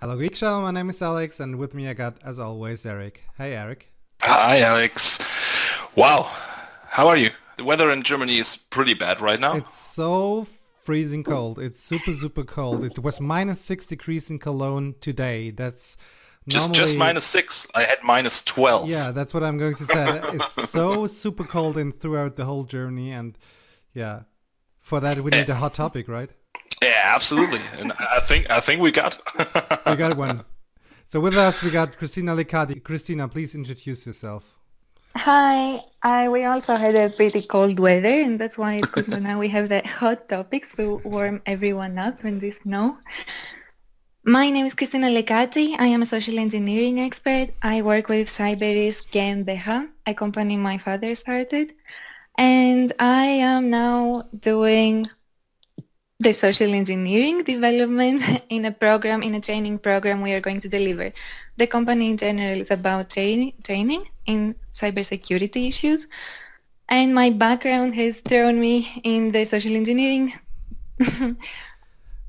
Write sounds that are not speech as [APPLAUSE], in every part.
Hello, Geek Show. My name is Alex, and with me I got, as always, Eric. Hey, Eric. Hi, Alex. Wow. How are you? The weather in Germany is pretty bad right now. It's so freezing cold. It's super, super cold. It was minus six degrees in Cologne today. That's just just minus six. I had minus twelve. Yeah, that's what I'm going to say. it's so super cold in throughout the whole journey, and yeah, for that we eh. need a hot topic, right? Yeah, absolutely. and I think I think we got [LAUGHS] we got one. So with us we got Christina Lekati. Christina, please introduce yourself. Hi. I, we also had a pretty cold weather, and that's why it's good that [LAUGHS] now we have the hot topics to warm everyone up in this snow. My name is Christina Lekati. I am a social engineering expert. I work with Cyber Risk GmbH, a company my father started. And I am now doing the social engineering development [LAUGHS] in a program, in a training program we are going to deliver. The company in general is about training, training in cybersecurity issues. And my background has thrown me in the social engineering. [LAUGHS]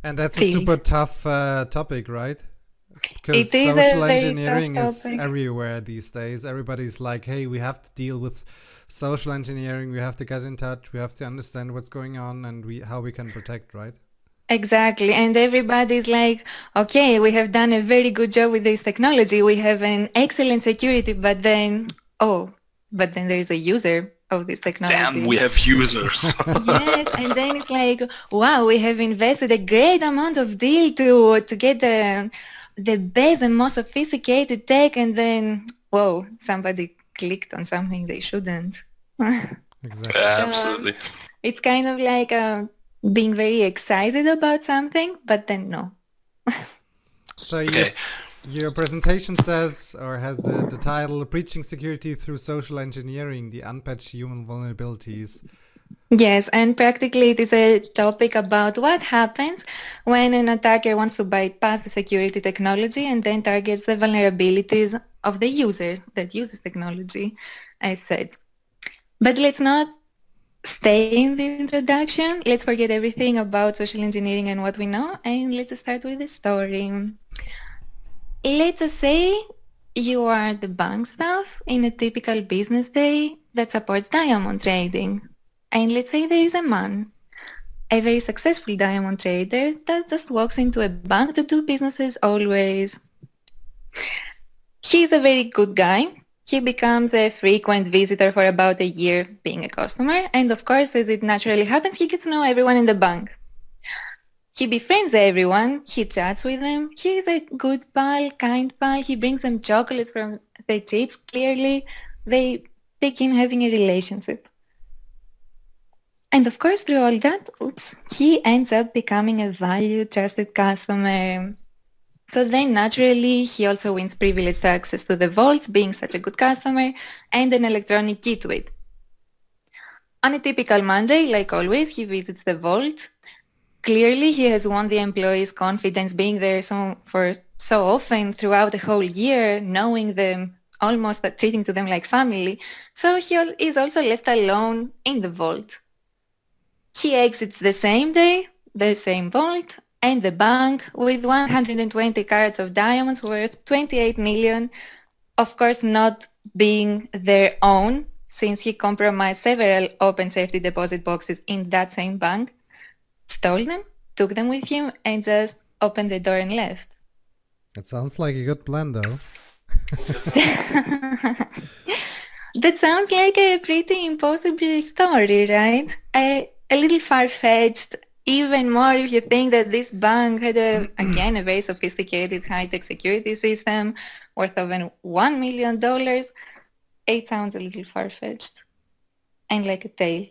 and that's field. a super tough uh, topic, right? Because social engineering is everywhere these days. Everybody's like, hey, we have to deal with social engineering. We have to get in touch. We have to understand what's going on and we how we can protect, right? Exactly. And everybody's like, okay, we have done a very good job with this technology. We have an excellent security, but then, oh, but then there is a user of this technology. Damn, we have users. [LAUGHS] yes, and then it's like, wow, we have invested a great amount of deal to to get the the best and most sophisticated tech, and then, whoa, somebody clicked on something they shouldn't. [LAUGHS] exactly. Yeah, absolutely. it's kind of like uh, being very excited about something, but then no. [LAUGHS] so okay. yes, your presentation says, or has the, the title, "Breaching Security Through Social Engineering, the Unpatched Human Vulnerabilities. Yes, and practically it is a topic about what happens when an attacker wants to bypass the security technology and then targets the vulnerabilities of the user that uses technology, I said. But let's not stay in the introduction. Let's forget everything about social engineering and what we know, and let's start with the story. Let's say you are the bank staff in a typical business day that supports diamond trading. And let's say there is a man, a very successful diamond trader that just walks into a bank to do businesses always. He's a very good guy. He becomes a frequent visitor for about a year being a customer. And of course, as it naturally happens, he gets to know everyone in the bank. He befriends everyone. He chats with them. He's a good pal, kind pal. He brings them chocolates from the trips. Clearly, they begin having a relationship. And of course, through all that, oops, he ends up becoming a valued, trusted customer. So then naturally, he also wins privileged access to the vaults, being such a good customer, and an electronic key to it. On a typical Monday, like always, he visits the vault. Clearly, he has won the employees' confidence being there so, for so often throughout the whole year, knowing them, almost treating to them like family. So he is also left alone in the vault. He exits the same day, the same vault, and the bank with 120 carats of diamonds worth 28 million, of course not being their own, since he compromised several open safety deposit boxes in that same bank, stole them, took them with him, and just opened the door and left. It sounds like a good plan, though. [LAUGHS] that sounds like a pretty impossible story, right? A, a little far-fetched even more if you think that this bank had a, again a very sophisticated high-tech security system worth over one million dollars. It sounds a little far-fetched and like a tale.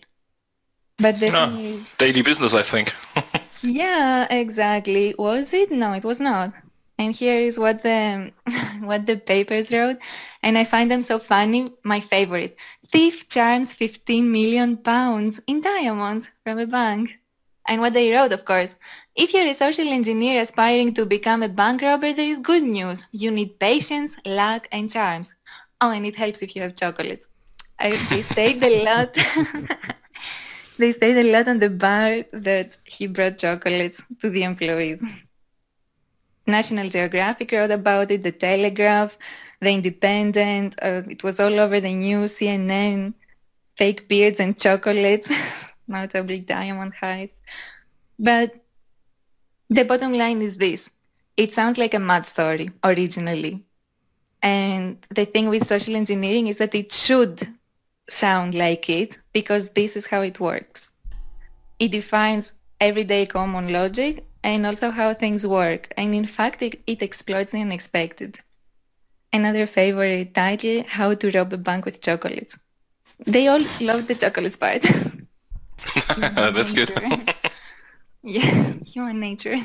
But the ah, no, is, daily business, I think. [LAUGHS] yeah, exactly. Was it? No, it was not. And here is what the [LAUGHS] what the papers wrote, and I find them so funny. My favorite: thief charms 15 million pounds in diamonds from a bank. And what they wrote, of course, if you're a social engineer aspiring to become a bank robber, there is good news. You need patience, luck, and charms. Oh, and it helps if you have chocolates. I, they stayed a lot. [LAUGHS] they stayed a lot on the bar that he brought chocolates to the employees. National Geographic wrote about it, The Telegraph, The Independent. Uh, it was all over the news, CNN, fake beards and chocolates, [LAUGHS] notably diamond Heist. But the bottom line is this. It sounds like a mad story originally. And the thing with social engineering is that it should sound like it because this is how it works. It defines everyday common logic and also how things work. And in fact, it, it exploits the unexpected. Another favorite title, How to Rob a Bank with Chocolates. They all love the chocolates part. [LAUGHS] [LAUGHS] That's good. [LAUGHS] yeah, human nature.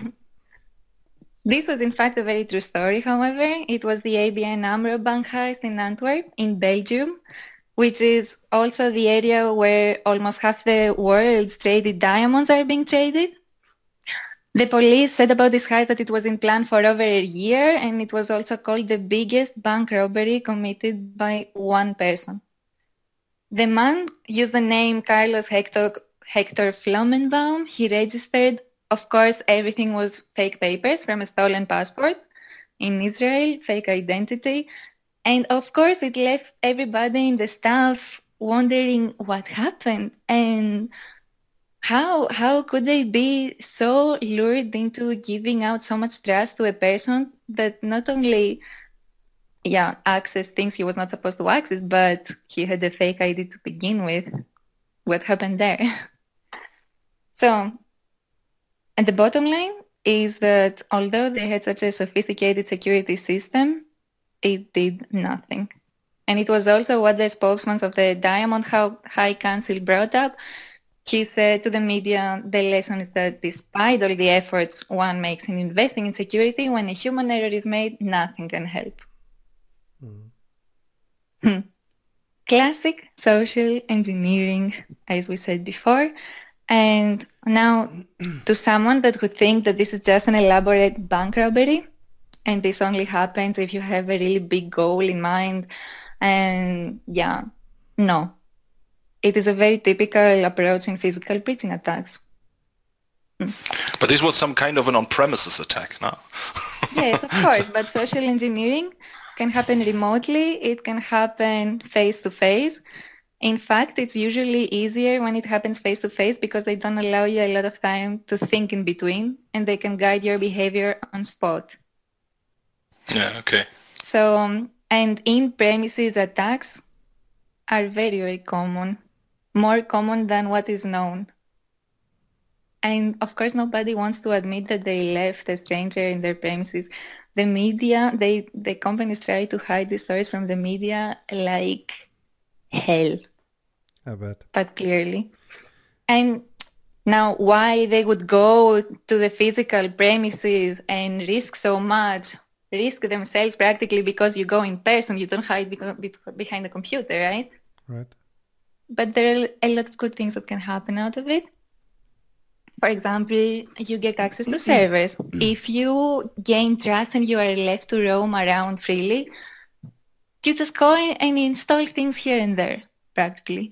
This was in fact a very true story, however. It was the ABN AMRO bank heist in Antwerp, in Belgium, which is also the area where almost half the world's traded diamonds are being traded. The police said about this heist that it was in plan for over a year and it was also called the biggest bank robbery committed by one person. The man used the name Carlos Hector, Hector Flomenbaum. He registered of course, everything was fake papers from a stolen passport in Israel, fake identity. And of course, it left everybody in the staff wondering what happened and how how could they be so lured into giving out so much trust to a person that not only yeah access things he was not supposed to access but he had a fake id to begin with what happened there [LAUGHS] so and the bottom line is that although they had such a sophisticated security system, it did nothing. And it was also what the spokesman of the Diamond High Council brought up. He said to the media, the lesson is that despite all the efforts one makes in investing in security, when a human error is made, nothing can help. Mm. Classic social engineering, as we said before. And now, to someone that would think that this is just an elaborate bank robbery, and this only happens if you have a really big goal in mind, and yeah, no. It is a very typical approach in physical breaching attacks. Hmm. But this was some kind of an on-premises attack, no? yes, of course. [LAUGHS] But social engineering can happen remotely. It can happen face-to-face. In fact, it's usually easier when it happens face to face because they don't allow you a lot of time to think in between and they can guide your behavior on spot. Yeah, okay. So, um, and in premises attacks are very, very common, more common than what is known. And of course, nobody wants to admit that they left a stranger in their premises. The media, they, the companies try to hide the stories from the media like hell. I bet. But clearly. And now why they would go to the physical premises and risk so much, risk themselves practically because you go in person, you don't hide behind the computer, right? Right. But there are a lot of good things that can happen out of it. For example, you get access to servers. if you gain trust and you are left to roam around freely, you just go in and install things here and there, practically.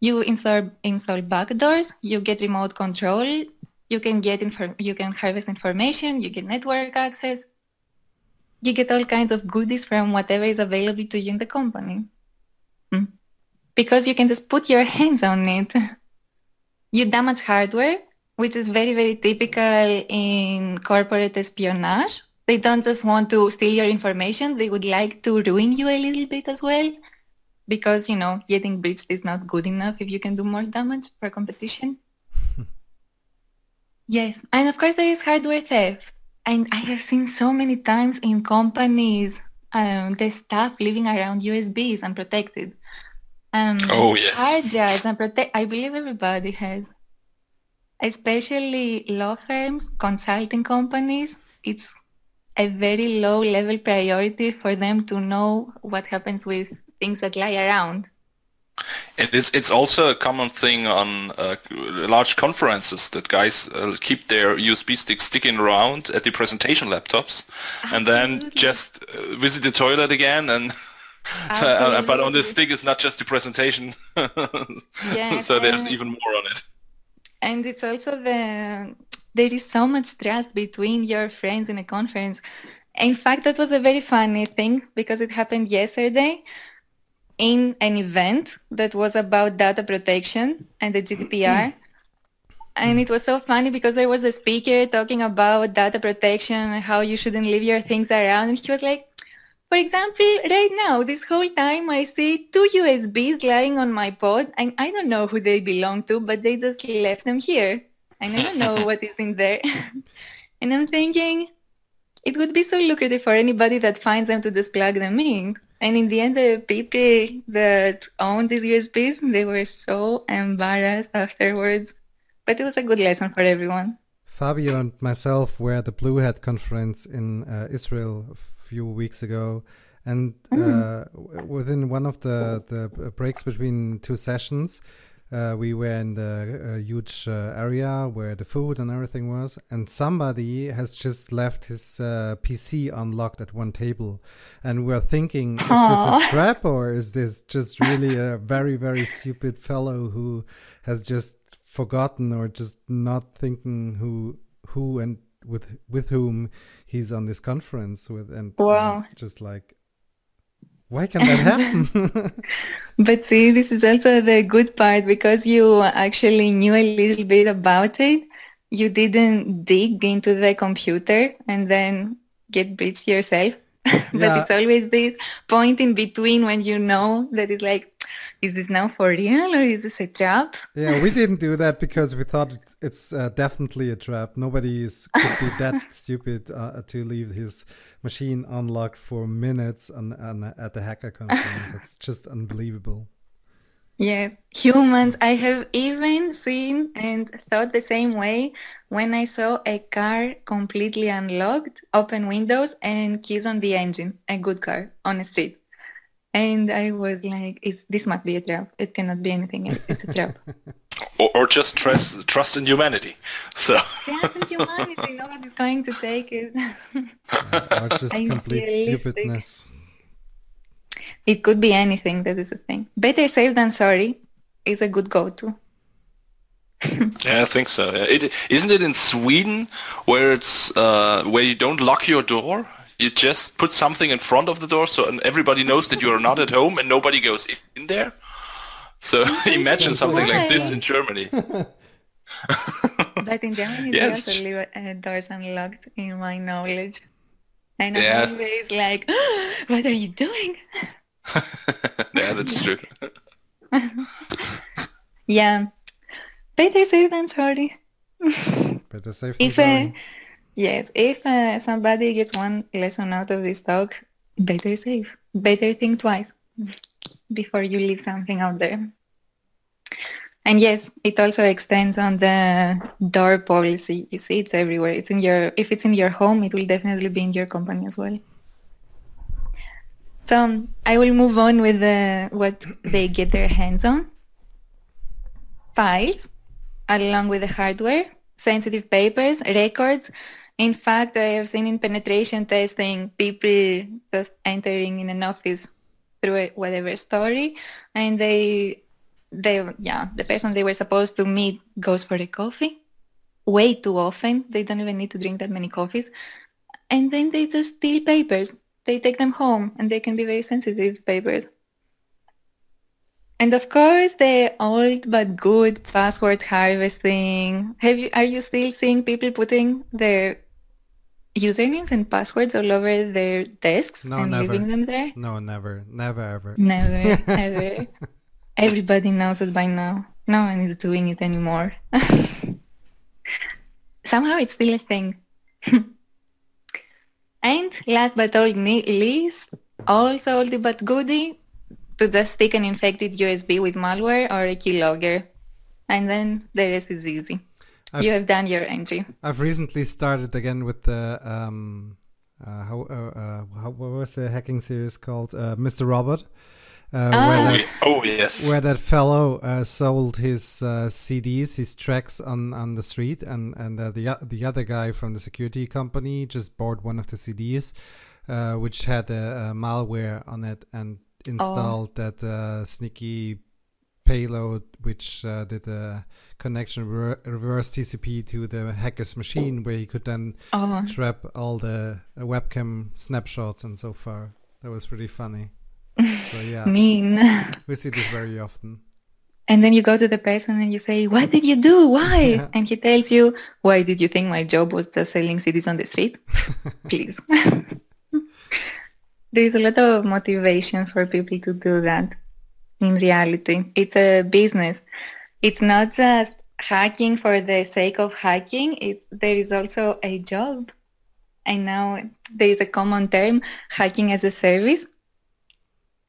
You install install backdoors. You get remote control. You can get inform. You can harvest information. You get network access. You get all kinds of goodies from whatever is available to you in the company. Hmm. Because you can just put your [LAUGHS] hands on it. [LAUGHS] You damage hardware, which is very, very typical in corporate espionage. They don't just want to steal your information. They would like to ruin you a little bit as well because you know getting breached is not good enough if you can do more damage for competition. [LAUGHS] yes, and of course there is hardware theft, and I have seen so many times in companies um, the staff living around USBs unprotected. Um, oh yes. Hard drives unprotected. I believe everybody has, especially law firms, consulting companies. It's a very low level priority for them to know what happens with things that lie around. it's it's also a common thing on uh, large conferences that guys uh, keep their USB sticks sticking around at the presentation laptops, Absolutely. and then just uh, visit the toilet again and. [LAUGHS] Uh, but on this stick is not just the presentation, [LAUGHS] so there's even more on it. And it's also the there is so much trust between your friends in a conference. In fact, that was a very funny thing because it happened yesterday in an event that was about data protection and the GDPR. [CLEARS THROAT] and it was so funny because there was the speaker talking about data protection and how you shouldn't leave your things around. And he was like, for example, right now, this whole time I see two USBs lying on my pod and I don't know who they belong to, but they just left them here. And I don't know [LAUGHS] what is in there. [LAUGHS] and I'm thinking, it would be so lucrative for anybody that finds them to just plug them in. And in the end, the people that owned these USBs, they were so embarrassed afterwards. But it was a good lesson for everyone. Fabio and myself were at the Blue Hat conference in uh, Israel few weeks ago, and mm. uh, within one of the the breaks between two sessions. Uh, we were in the uh, huge uh, area where the food and everything was, and somebody has just left his uh, PC unlocked at one table, and we're thinking, Aww. is this a trap or is this just [LAUGHS] really a very very stupid fellow who has just forgotten or just not thinking who who and with with whom he's on this conference with, and wow. just like, why can that happen? [LAUGHS] [LAUGHS] but see, this is also the good part because you actually knew a little bit about it. You didn't dig into the computer and then get breached yourself. [LAUGHS] but yeah. it's always this point in between when you know that it's like is this now for real or is this a trap? Yeah, we didn't do that because we thought it's uh, definitely a trap. Nobody is could be that [LAUGHS] stupid uh, to leave his machine unlocked for minutes on, on, at the hacker conference. it's just unbelievable. Yes, humans. I have even seen and thought the same way when I saw a car completely unlocked, open windows, and keys on the engine. A good car on a street. And I was like, this must be a trap. It cannot be anything else. It's a trap. [LAUGHS] or, or just trust, trust in humanity. [LAUGHS] So. trust in humanity. Nobody's going to take it. [LAUGHS] or just complete stupidness. It could be anything. That is the thing. Better safe than sorry is a good go-to. yeah, I think so. Yeah. It, isn't it in Sweden where it's uh, where you don't lock your door you just put something in front of the door so everybody knows that you are not at home and nobody goes in there. So [LAUGHS] imagine something like this in Germany. [LAUGHS] but in Germany, yes. they also leave uh, doors unlocked, in my knowledge. And I'm yeah. always like, oh, [GASPS] what are you doing? [LAUGHS] yeah, that's true. yeah. Better safe than sorry. Better safe than sorry. Yes, if uh, somebody gets one lesson out of this talk, better safe. Better think twice [LAUGHS] before you leave something out there. And yes, it also extends on the door policy. You see, it's everywhere. It's in your. If it's in your home, it will definitely be in your company as well. So I will move on with the, what they get their hands on. Files, along with the hardware, sensitive papers, records, in fact, I have seen in penetration testing people just entering in an office through a, whatever story, and they, they, yeah, the person they were supposed to meet goes for a coffee way too often. They don't even need to drink that many coffees, and then they just steal papers. They take them home, and they can be very sensitive papers. And of course, the old but good password harvesting. Have you? Are you still seeing people putting their usernames and passwords all over their desks no, and never. leaving them there? No, never. Never, ever. Never, [LAUGHS] ever. Everybody knows it by now. No one is doing it anymore. [LAUGHS] Somehow it's still a thing. [LAUGHS] and last but not least, also oldie but goodie, to just stick an infected USB with malware or a keylogger. And then the rest is easy. I've, you have done your entry. I've recently started again with the um, uh, how, uh, uh, how, what was the hacking series called? Uh, Mr. Robot. Uh, ah. where that, oh yes, where that fellow uh, sold his uh, CDs, his tracks on, on the street, and and the the other guy from the security company just bought one of the CDs, uh which had a, a, malware on it, and installed oh. that sneaky payload which uh, did a connection re reverse TCP to the hacker's machine, where he could then oh. trap all the uh, webcam snapshots and so far. That was pretty funny. [LAUGHS] So yeah, mean. We see this very often. And then you go to the person and you say, "What did you do? Why?" Yeah. [LAUGHS] And he tells you, "Why did you think my job was just selling CDs on the street?" [LAUGHS] Please. There's a lot of motivation for people to do that. In reality, it's a business it's not just hacking for the sake of hacking. It, there is also a job. And now there is a common term, hacking as a service.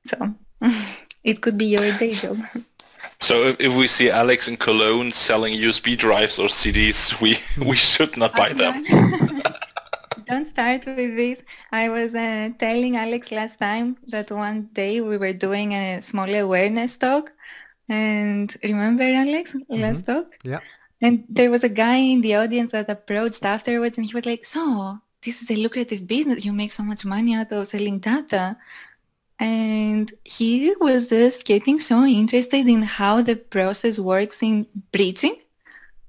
So [LAUGHS] it could be your day job. So if, if we see Alex in Cologne selling USB drives or CDs, we, we should not buy them. [LAUGHS] Don't start with this. I was uh, telling Alex last time that one day we were doing a small awareness talk and remember, Alex, mm-hmm. last talk? Yeah. And there was a guy in the audience that approached afterwards and he was like, so this is a lucrative business. You make so much money out of selling data. And he was just getting so interested in how the process works in breaching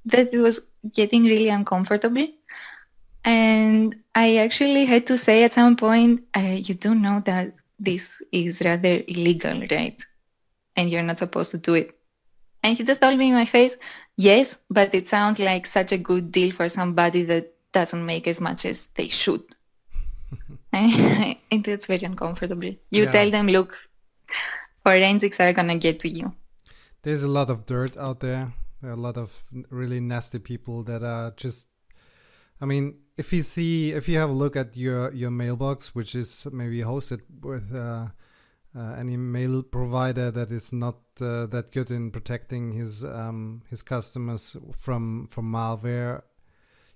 that it was getting really uncomfortable. And I actually had to say at some point, uh, you do know that this is rather illegal, right? and you're not supposed to do it. And he just told me in my face, yes, but it sounds like such a good deal for somebody that doesn't make as much as they should. [LAUGHS] [LAUGHS] and it's very uncomfortable. You yeah. tell them, look, forensics are going to get to you. There's a lot of dirt out there. There are a lot of really nasty people that are just, I mean, if you see, if you have a look at your, your mailbox, which is maybe hosted with, uh, uh, any mail provider that is not uh, that good in protecting his um, his customers from from malware.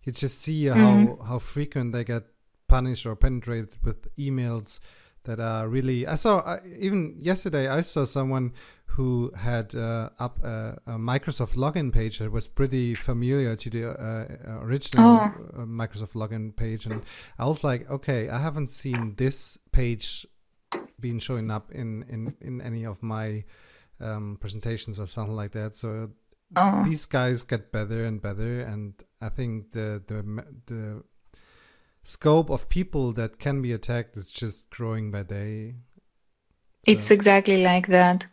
You just see mm-hmm. how how frequent they get punished or penetrated with emails that are really. I saw uh, even yesterday. I saw someone who had uh, up a, a, Microsoft login page that was pretty familiar to the uh, original oh. Uh, Microsoft login page, and I was like, okay, I haven't seen this page being showing up in in in any of my um, presentations or something like that. So oh. these guys get better and better, and I think the the the scope of people that can be attacked is just growing by day. So. It's exactly like that,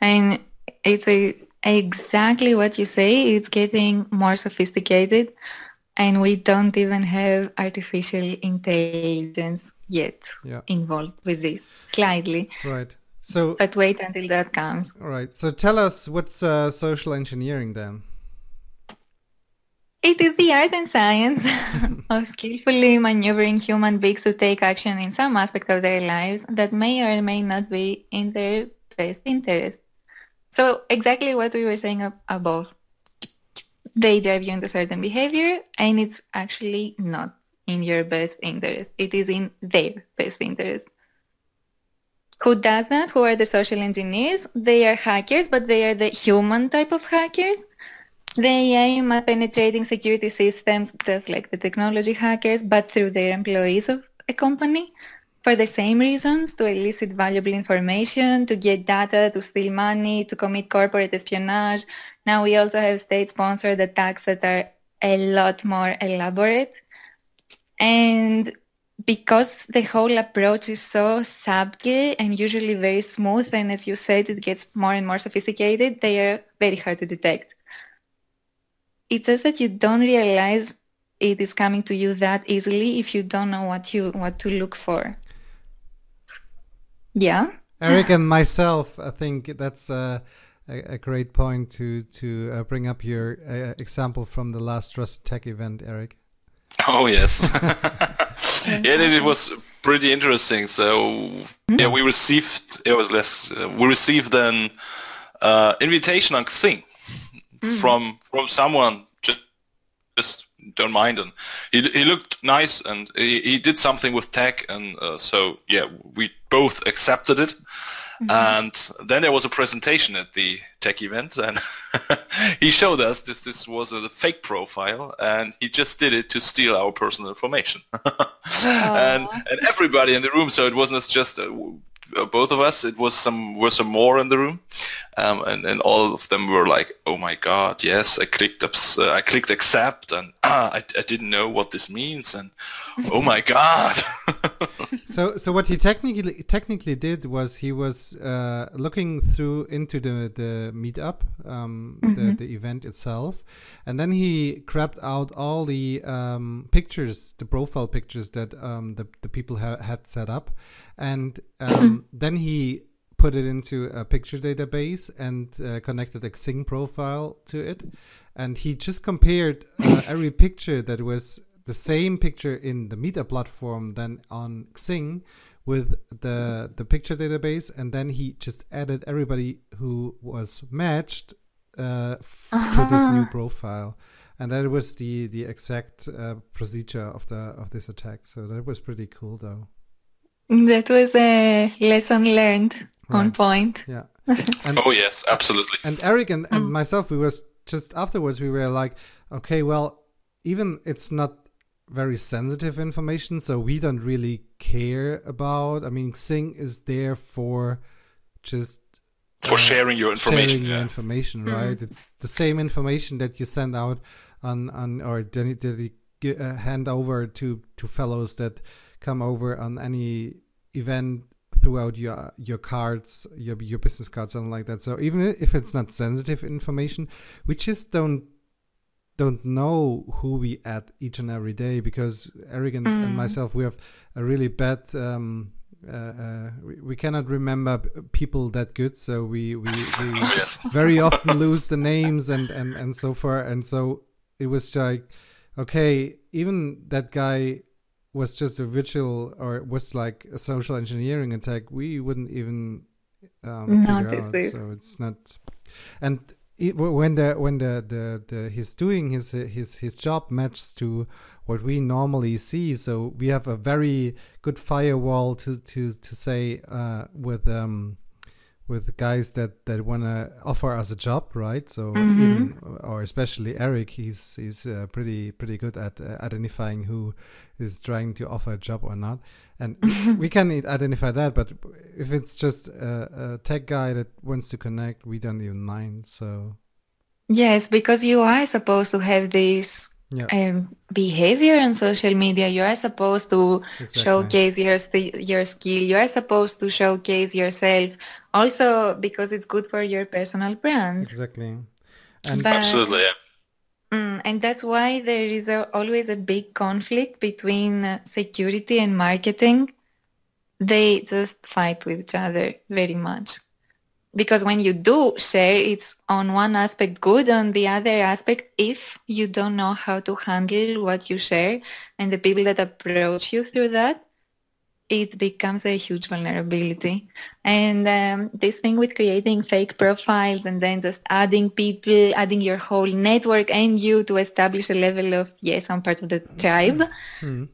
and it's a exactly what you say. It's getting more sophisticated, and we don't even have artificial intelligence yet yeah. involved with this slightly. Right. So, but wait until that comes. All right. So tell us what's uh, social engineering then? It is the art and science [LAUGHS] of skillfully maneuvering human beings to take action in some aspect of their lives that may or may not be in their best interest. So exactly what we were saying above. They drive you into certain behavior and it's actually not in your best interest. It is in their best interest. Who does that? Who are the social engineers? They are hackers, but they are the human type of hackers. They aim at penetrating security systems just like the technology hackers, but through their employees of a company for the same reasons, to elicit valuable information, to get data, to steal money, to commit corporate espionage. Now we also have state-sponsored attacks that are a lot more elaborate and because the whole approach is so subtle and usually very smooth, and as you said, it gets more and more sophisticated, they are very hard to detect. It's just that you don't realize it is coming to you that easily if you don't know what you what to look for. Yeah. Eric and myself, I think that's a, a, a great point to to uh, bring up your uh, example from the last Trust Tech event, Eric. Oh yes. [LAUGHS] [LAUGHS] yeah, it was pretty interesting. So yeah, we received it was less. Uh, we received an uh, invitation on Xing mm. from from someone just just don't mind him. He he looked nice and he, he did something with tech and uh, so yeah, we both accepted it. Mm-hmm. And then there was a presentation at the tech event, and [LAUGHS] he showed us this. This was a fake profile, and he just did it to steal our personal information. [LAUGHS] and and everybody in the room, so it wasn't just uh, both of us. It was some were some more in the room, um, and and all of them were like, "Oh my God, yes, I clicked up, uh, I clicked accept, and ah, [CLEARS THROAT] I, I didn't know what this means, and oh my God." [LAUGHS] so so what he technically technically did was he was uh, looking through into the the meetup, um, mm-hmm. the the event itself, and then he grabbed out all the um, pictures, the profile pictures that um, the the people ha- had set up, and um, then he put it into a picture database and uh, connected a Xing profile to it. And he just compared uh, every picture that was the same picture in the Meetup platform than on Xing with the the picture database, and then he just added everybody who was matched uh, f- uh-huh. to this new uh-huh. profile, and that was the the exact uh, procedure of the of this attack. So that was pretty cool, though. That was a lesson learned right. on point. Yeah. [LAUGHS] And, oh yes, absolutely. And Eric and, and mm. myself, we was just afterwards. We were like, okay, well, even it's not very sensitive information, so we don't really care about. I mean, Xing is there for just for uh, sharing your information. Sharing yeah. your information, mm-hmm. right? Mm. It's the same information that you send out on on or that you uh, hand over to to fellows that come over on any event throughout your your cards, your your business cards, something like that. So even if it's not sensitive information, we just don't don't know who we add each and every day because Eric and, mm. and myself we have a really bad. Um, uh, uh, we, we, cannot remember people that good, so we we, we [LAUGHS] very often lose the names and and and so far. And so it was like, okay, even that guy was just a virtual or was like a social engineering attack, we wouldn't even um, figure out. So it's not, and it, when the when the, the the he's doing his his his job matches to what we normally see, so we have a very good firewall to to to say uh, with um with guys that that want to offer us a job, right? So, mm-hmm. even, or especially Eric, he's he's uh, pretty pretty good at uh, identifying who is trying to offer a job or not, and [LAUGHS] we can identify that. But if it's just a, a tech guy that wants to connect, we don't even mind. So, yes, because you are supposed to have this yeah. um, behavior on social media. You are supposed to exactly. showcase your your skill. You are supposed to showcase yourself. Also, because it's good for your personal brand. Exactly. And but, Absolutely. Yeah. Mm, and that's why there is a, always a big conflict between uh, security and marketing. They just fight with each other very much because when you do share it's on one aspect good on the other aspect if you don't know how to handle what you share and the people that approach you through that it becomes a huge vulnerability. And um, this thing with creating fake profiles and then just adding people adding your whole network and you to establish a level of yes i'm part of the tribe mm-hmm.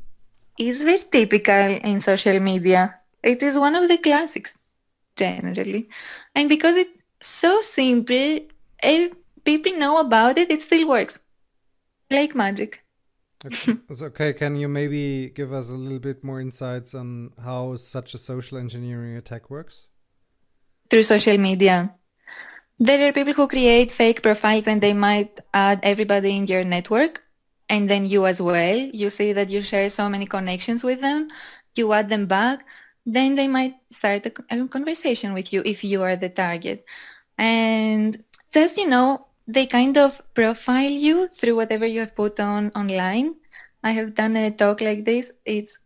is very typical in social media. It is one of the classics generally. And because it's so simple, if people know about it, it still works. Like magic. Okay. [LAUGHS] okay, can you maybe give us a little bit more insights on how such a social engineering attack works? Through social media. There are people who create fake profiles and they might add everybody in your network and then you as well. You see that you share so many connections with them. You add them back then they might start a, conversation with you if you are the target. And just, you know, they kind of profile you through whatever you have put on online. I have done a talk like this. It's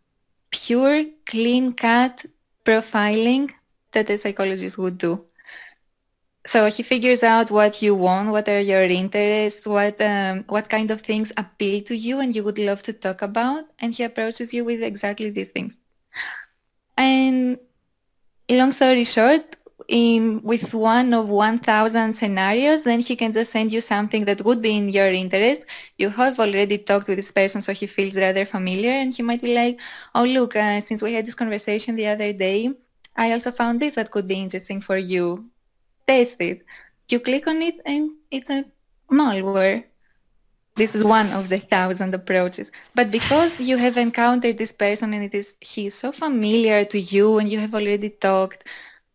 pure, clean cut profiling that a psychologist would do. So he figures out what you want, what are your interests, what um, what kind of things appeal to you and you would love to talk about, and he approaches you with exactly these things. And long story short, in with one of 1000 scenarios then he can just send you something that would be in your interest. You have already talked with this person so he feels rather familiar and he might be like oh look uh, since we had this conversation the other day i also found this that could be interesting for you. Test it. You click on it and it's a malware this is one of the thousand approaches. But because you have encountered this person and it is he is so familiar to you and you have already talked,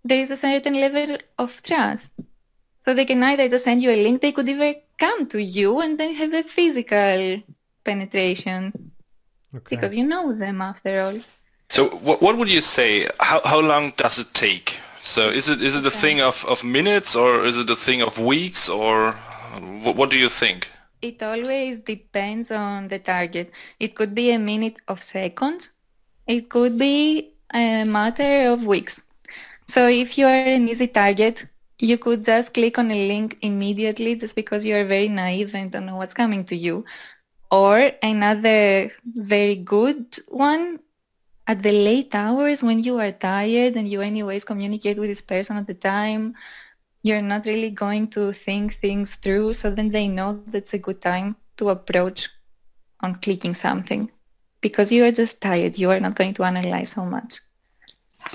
there is a certain level of trust. So they can either just send you a link, they could even come to you and then have a physical penetration okay. because you know them after all. So what, what would you say? How, how long does it take? So is it is it a thing of, of minutes or is it a thing of weeks or what, what do you think? It always depends on the target. It could be a minute of seconds. It could be a matter of weeks. So if you are an easy target, you could just click on a link immediately just because you are very naive and don't know what's coming to you. Or another very good one, at the late hours when you are tired and you anyways communicate with this person at the time, you're not really going to think things through. So then they know that's a good time to approach on clicking something because you are just tired. You are not going to analyze so much.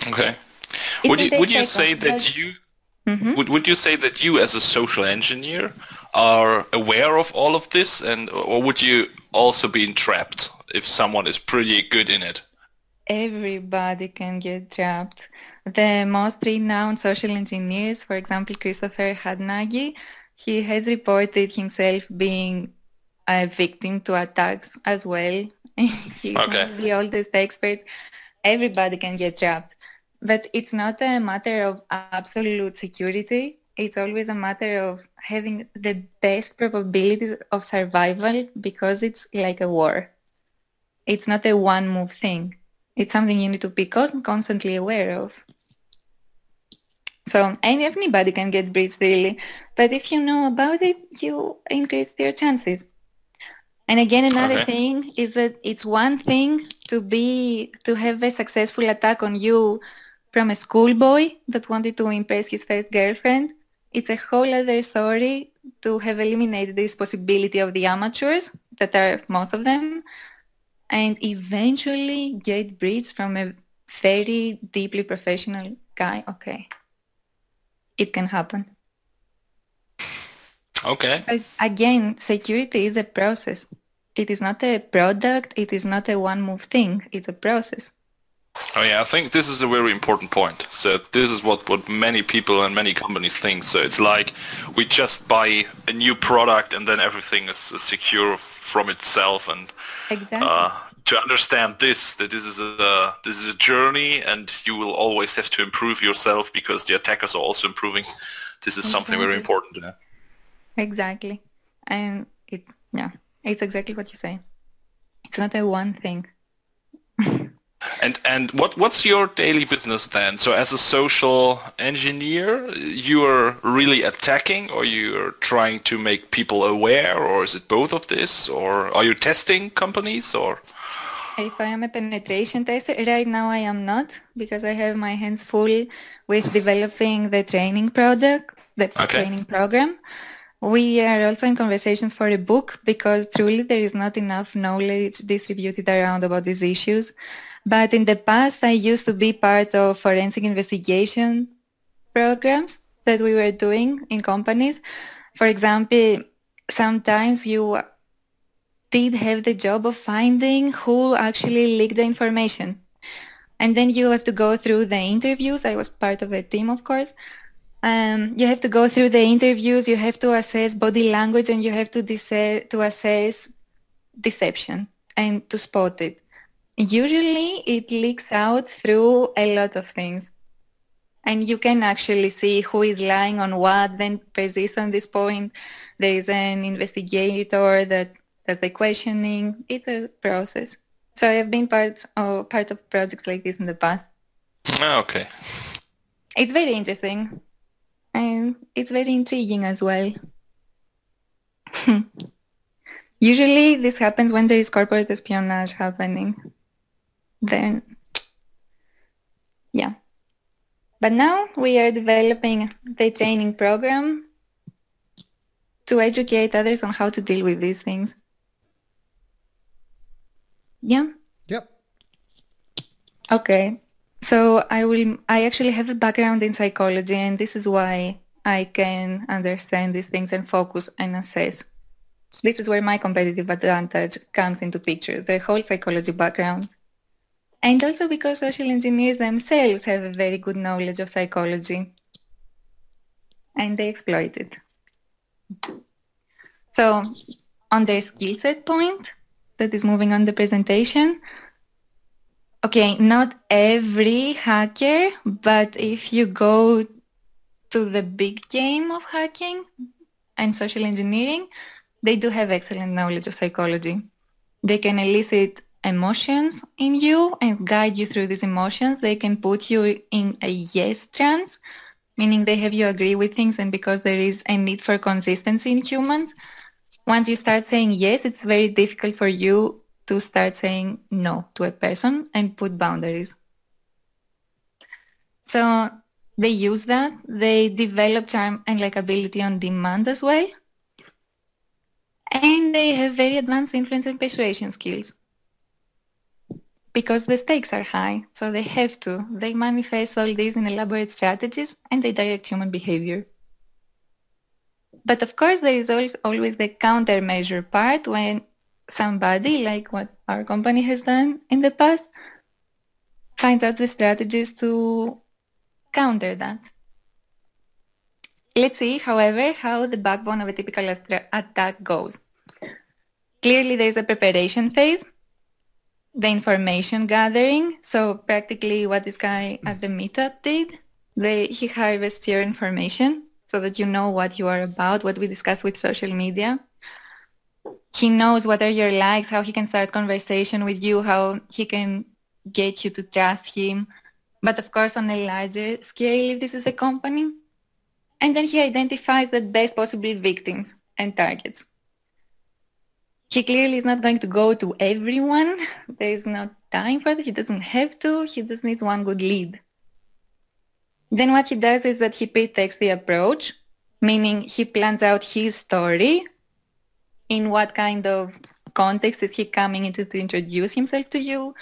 Okay. It would you, would you say that you Mm-hmm. Would would you say that you, as a social engineer, are aware of all of this, and or would you also be entrapped if someone is pretty good in it? Everybody can get trapped. The most renowned social engineers, for example, Christopher Hadnagy, he has reported himself being a victim to attacks as well. [LAUGHS] He's okay. one of the oldest experts. Everybody can get trapped. But it's not a matter of absolute security. It's always a matter of having the best probabilities of survival because it's like a war. It's not a one move thing. It's something you need to be constantly aware of. So anybody can get breached really, but if you know about it, you increase your chances. And again, another okay. thing is that it's one thing to be to have a successful attack on you from a schoolboy that wanted to impress his first girlfriend. It's a whole other story to have eliminated this possibility of the amateurs, that are most of them, and eventually get breached from a very deeply professional guy. Okay. It can happen. Okay. But again, security is a process. It is not a product. It is not a one move thing. It's a process. Oh yeah, I think this is a very important point. So this is what, what many people and many companies think. So it's like we just buy a new product and then everything is, is secure from itself. And exactly. uh, to understand this, that this is a this is a journey, and you will always have to improve yourself because the attackers are also improving. This is exactly. something very important. Yeah. Exactly, and it's yeah, it's exactly what you say. It's not a one thing. [LAUGHS] And and what what's your daily business then? So as a social engineer, you are really attacking, or you're trying to make people aware, or is it both of this, or are you testing companies, or? If I am a penetration tester, right now I am not because I have my hands full with developing the training product, the okay. training program. We are also in conversations for a book because truly there is not enough knowledge distributed around about these issues. But in the past, I used to be part of forensic investigation programs that we were doing in companies. For example, sometimes you did have the job of finding who actually leaked the information. And then you have to go through the interviews. I was part of a team, of course. Um, you have to go through the interviews. You have to assess body language, and you have to, dise- to assess deception and to spot it. Usually it leaks out through a lot of things. And you can actually see who is lying on what, then persist on this point. There is an investigator that does the questioning. It's a process. So I've been part of, part of projects like this in the past. Ah, okay. It's very interesting. And it's very intriguing as well. [LAUGHS] Usually this happens when there is corporate espionage happening then yeah. But now we are developing the training program to educate others on how to deal with these things. Yeah. Yep. Okay. So I will I actually have a background in psychology and this is why I can understand these things and focus and assess. This is where my competitive advantage comes into picture, the whole psychology background. And also because social engineers themselves have a very good knowledge of psychology. and they exploit it. So on their skill set point that is moving on the presentation, okay, not every hacker, but if you go to the big game of hacking and social engineering, they do have excellent knowledge of psychology. They can elicit emotions in you and guide you through these emotions. They can put you in a yes trance, meaning they have you agree with things. And because there is a need for consistency in humans, once you start saying yes, it's very difficult for you to start saying no to a person and put boundaries. So they use that. They develop charm and likability on demand as well. And they have very advanced influence and persuasion skills because the stakes are high, so they have to. They manifest all these in elaborate strategies and they direct human behavior. But of course, there is always, always the countermeasure part when somebody, like what our company has done in the past, finds out the strategies to counter that. Let's see, however, how the backbone of a typical attack goes. Clearly, there's a preparation phase the information gathering. So practically what this guy at the meetup did, they, he harvests your information so that you know what you are about, what we discussed with social media. He knows what are your likes, how he can start conversation with you, how he can get you to trust him. But of course, on a larger scale, if this is a company. And then he identifies the best possible victims and targets he clearly is not going to go to everyone. [LAUGHS] There is no time for that. He doesn't have to. He just needs one good lead. Then what he does is that he pretext the approach, meaning he plans out his story. In what kind of context is he coming into to introduce himself to you?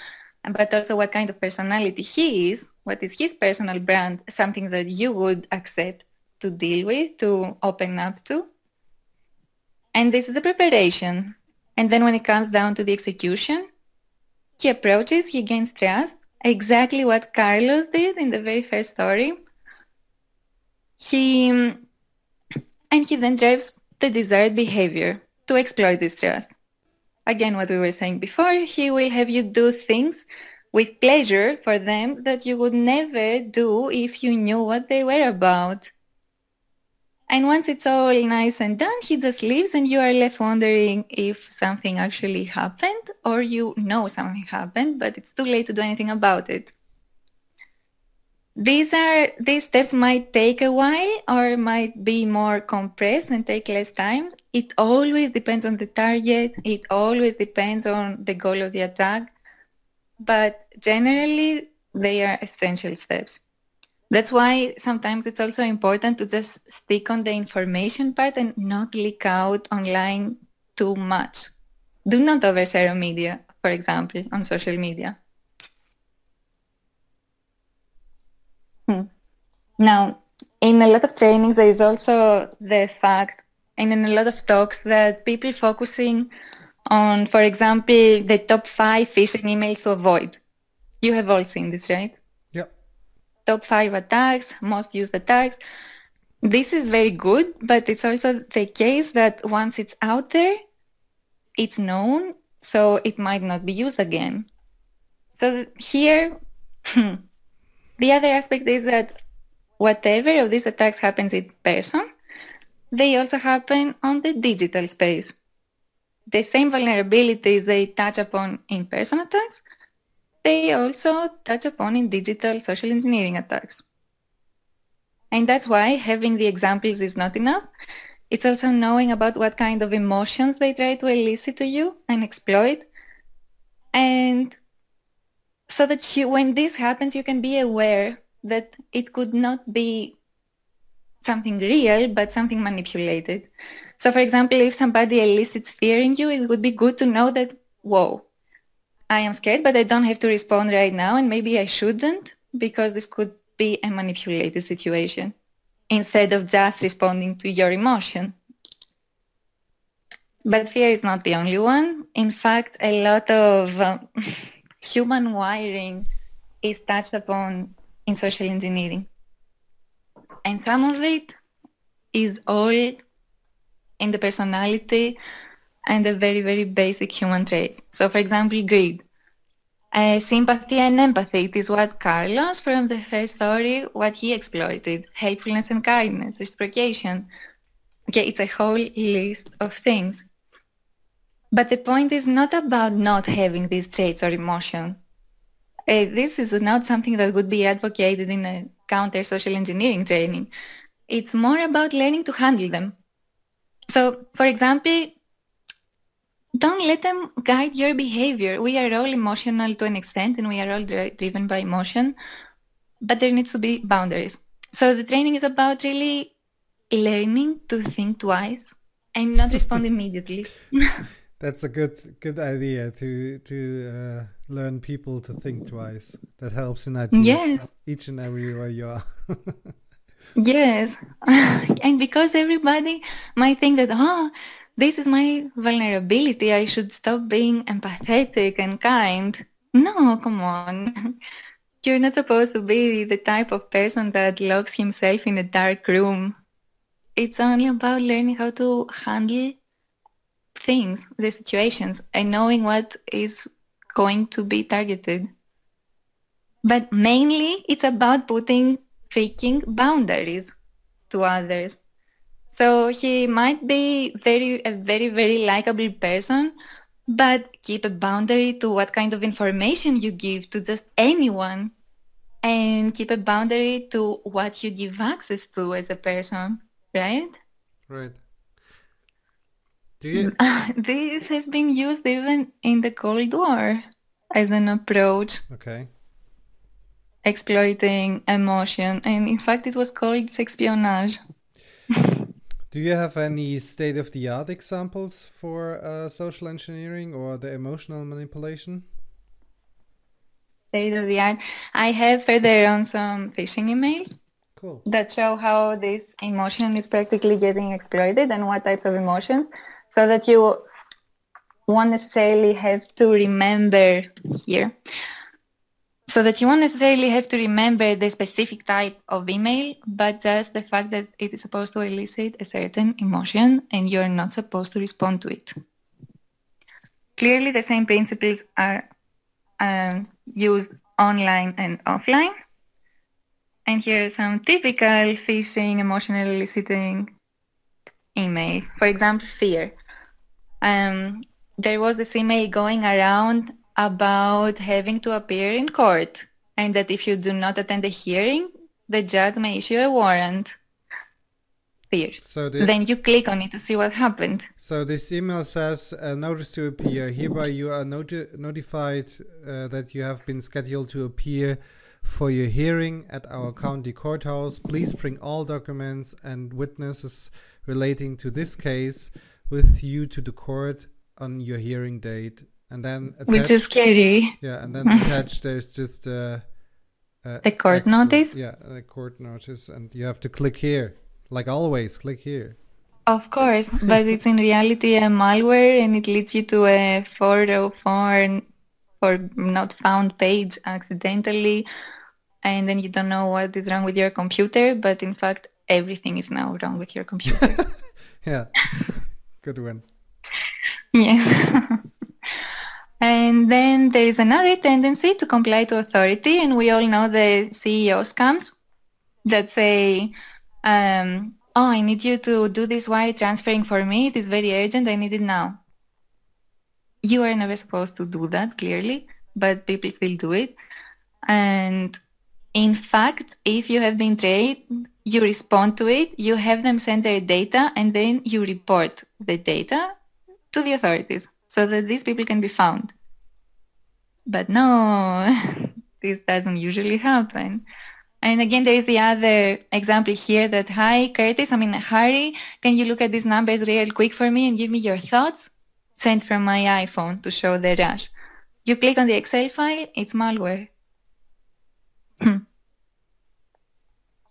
But also what kind of personality he is. What is his personal brand? Something that you would accept to deal with, to open up to. And this is the preparation. And then when it comes down to the execution, he approaches, he gains trust, exactly what Carlos did in the very first story. He and he then drives the desired behavior to exploit this trust. Again, what we were saying before, he will have you do things with pleasure for them that you would never do if you knew what they were about. And once it's all nice and done, he just leaves and you are left wondering if something actually happened or you know something happened, but it's too late to do anything about it. These are these steps might take a while or might be more compressed and take less time. It always depends on the target. It always depends on the goal of the attack. But generally, they are essential steps. That's why sometimes it's also important to just stick on the information part and not leak out online too much. Do not overshare media, for example, on social media. Hmm. Now, in a lot of trainings, there is also the fact, and in a lot of talks, that people focusing on, for example, the top five phishing emails to avoid. You have all seen this, right? Top five attacks, most used attacks. This is very good, but it's also the case that once it's out there, it's known, so it might not be used again. So here, [LAUGHS] the other aspect is that whatever of these attacks happens in person, they also happen on the digital space. The same vulnerabilities they touch upon in person attacks they also touch upon in digital social engineering attacks. And that's why having the examples is not enough. It's also knowing about what kind of emotions they try to elicit to you and exploit. And so that you, when this happens, you can be aware that it could not be something real, but something manipulated. So for example, if somebody elicits fear in you, it would be good to know that, whoa, I am scared, but I don't have to respond right now, and maybe I shouldn't because this could be a manipulated situation instead of just responding to your emotion. But fear is not the only one. In fact, a lot of um, [LAUGHS] human wiring is touched upon in social engineering. And some of it is all in the personality and the very, very basic human traits. So, for example, greed. Uh, sympathy and empathy. It is what Carlos from the first story, what he exploited. Helpfulness and kindness, reciprocation. Okay, it's a whole list of things. But the point is not about not having these traits or emotion. Uh, this is not something that would be advocated in a counter social engineering training. It's more about learning to handle them. So, for example, don't let them guide your behavior. We are all emotional to an extent and we are all driven by emotion, but there needs to be boundaries. So the training is about really learning to think twice and not respond [LAUGHS] immediately. That's a good good idea to to uh, learn people to think twice. That helps in IT. Yes. Each and every way you are. [LAUGHS] yes, [LAUGHS] and because everybody might think that oh this is my vulnerability. I should stop being empathetic and kind. No, come on. [LAUGHS] You're not supposed to be the type of person that locks himself in a dark room. It's only about learning how to handle things, the situations, and knowing what is going to be targeted. But mainly, it's about putting freaking boundaries to others. So he might be very a very very likable person, but keep a boundary to what kind of information you give to just anyone, and keep a boundary to what you give access to as a person, right? Right. Do you... [LAUGHS] this has been used even in the Cold War as an approach. Okay. Exploiting emotion, and in fact, it was called espionage. [LAUGHS] Do you have any state of the art examples for uh, social engineering or the emotional manipulation? State of the art. I have further on some phishing emails. Cool. That show how this emotion is practically getting exploited and what types of emotions, so that you won't necessarily have to remember here so that you won't necessarily have to remember the specific type of email, but just the fact that it is supposed to elicit a certain emotion and you're not supposed to respond to it. Clearly, the same principles are um, used online and offline. And here are some typical phishing, emotional eliciting emails. For example, fear. Um, there was this email going around about having to appear in court and that if you do not attend the hearing, the judge may issue a warrant. So the, then you click on it to see what happened. So this email says, uh, "Notice to appear. Hereby, you are noti- notified uh, that you have been scheduled to appear for your hearing at our county courthouse. Please bring all documents and witnesses relating to this case with you to the court on your hearing date and then attached, which is scary. Yeah, and then attached there's just a, a the court notice. Yeah, the court notice, and you have to click here, like always. Click here. Of course, but it's in reality a malware, and it leads you to a 404 or not found page accidentally, and then you don't know what is wrong with your computer, but in fact everything is now wrong with your computer. [LAUGHS] yeah, good one. [LAUGHS] Yes. [LAUGHS] And then there is another tendency to comply to authority, and we all know the CEO scams that say, um, "Oh, I need you to do this wire transferring for me. It is very urgent. I need it now." You are never supposed to do that, clearly, but people still do it. And in fact, if you have been trained, you respond to it, you have them send their data, and then you report the data to the authorities so that these people can be found. But no, [LAUGHS] this doesn't usually happen. And again, there is the other example here that, hi, Curtis, I'm in a hurry. Can you look at these numbers real quick for me and give me your thoughts? Sent from my iPhone to show the rush. You click on the Excel file, it's malware. [CLEARS THROAT]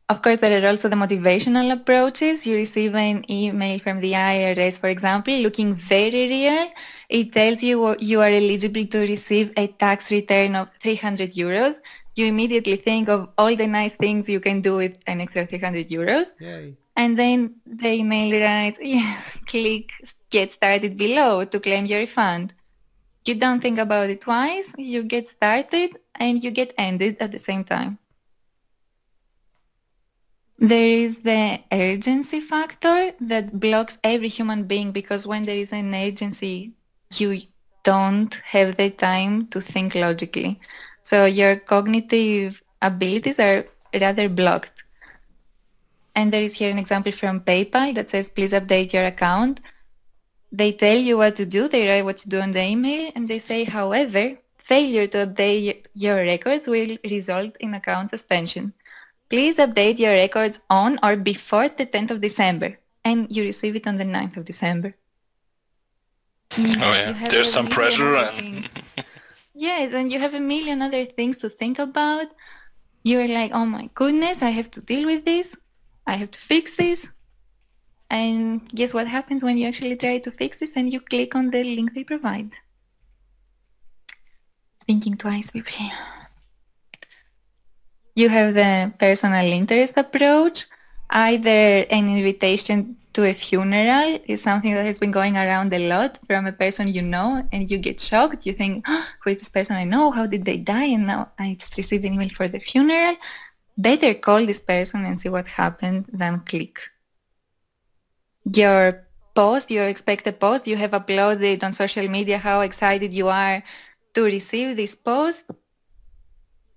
Of course, there are also the motivational approaches. You receive an email from the IRS, for example, looking very real. It tells you you are eligible to receive a tax return of 300 euros. You immediately think of all the nice things you can do with an extra 300 euros. Yay. And then the email writes, [LAUGHS] yeah, click get started below to claim your refund. You don't think about it twice, you get started and you get ended at the same time. There is the urgency factor that blocks every human being because when there is an urgency, you don't have the time to think logically. So your cognitive abilities are rather blocked. And there is here an example from PayPal that says, please update your account. They tell you what to do, they write what to do on the email, and they say, however, failure to update your records will result in account suspension. Please update your records on or before the 10th of December, and you receive it on the 9th of December. Mm-hmm. Oh yeah, there's some pressure. And... [LAUGHS] yes, and you have a million other things to think about. You're like, oh my goodness, I have to deal with this. I have to fix this. And guess what happens when you actually try to fix this and you click on the link they provide? Thinking twice, people [LAUGHS] you have the personal interest approach. Either an invitation to a funeral is something that has been going around a lot from a person you know and you get shocked. You think, oh, who is this person I know? How did they die? And now I just received an email for the funeral. Better call this person and see what happened than click. Your post, your expected post, you have uploaded on social media how excited you are to receive this post